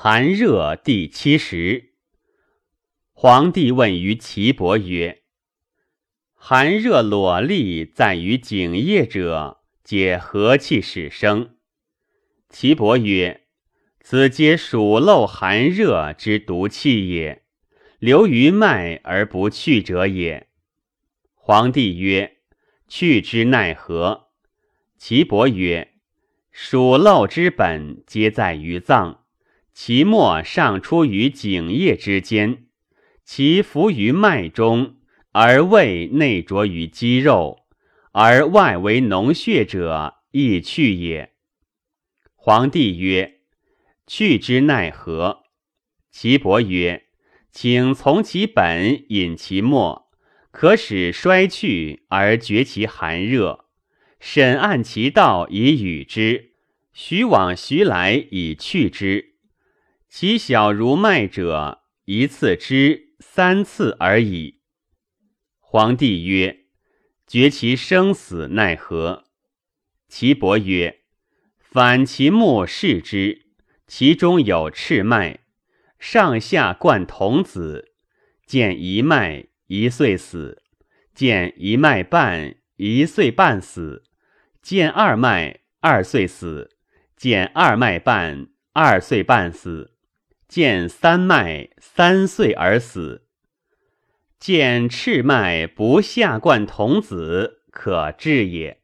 寒热第七十。皇帝问于岐伯曰：“寒热裸立在于井液者，皆何气始生？”岐伯曰：“此皆暑漏寒热之毒气也，流于脉而不去者也。”皇帝曰：“去之奈何？”岐伯曰：“暑漏之本，皆在于脏。”其末上出于井液之间，其浮于脉中，而胃内着于肌肉，而外为脓血者，亦去也。皇帝曰：“去之奈何？”岐伯曰：“请从其本，引其末，可使衰去而绝其寒热。审按其道以与之，徐往徐来以去之。”其小如麦者，一次之三次而已。皇帝曰：“决其生死奈何？”岐伯曰：“反其目视之，其中有赤脉，上下贯童子，见一脉一岁死；见一脉半一岁半死；见二脉二岁死；见二脉半二岁半死。”见三脉三岁而死，见赤脉不下贯童子，可治也。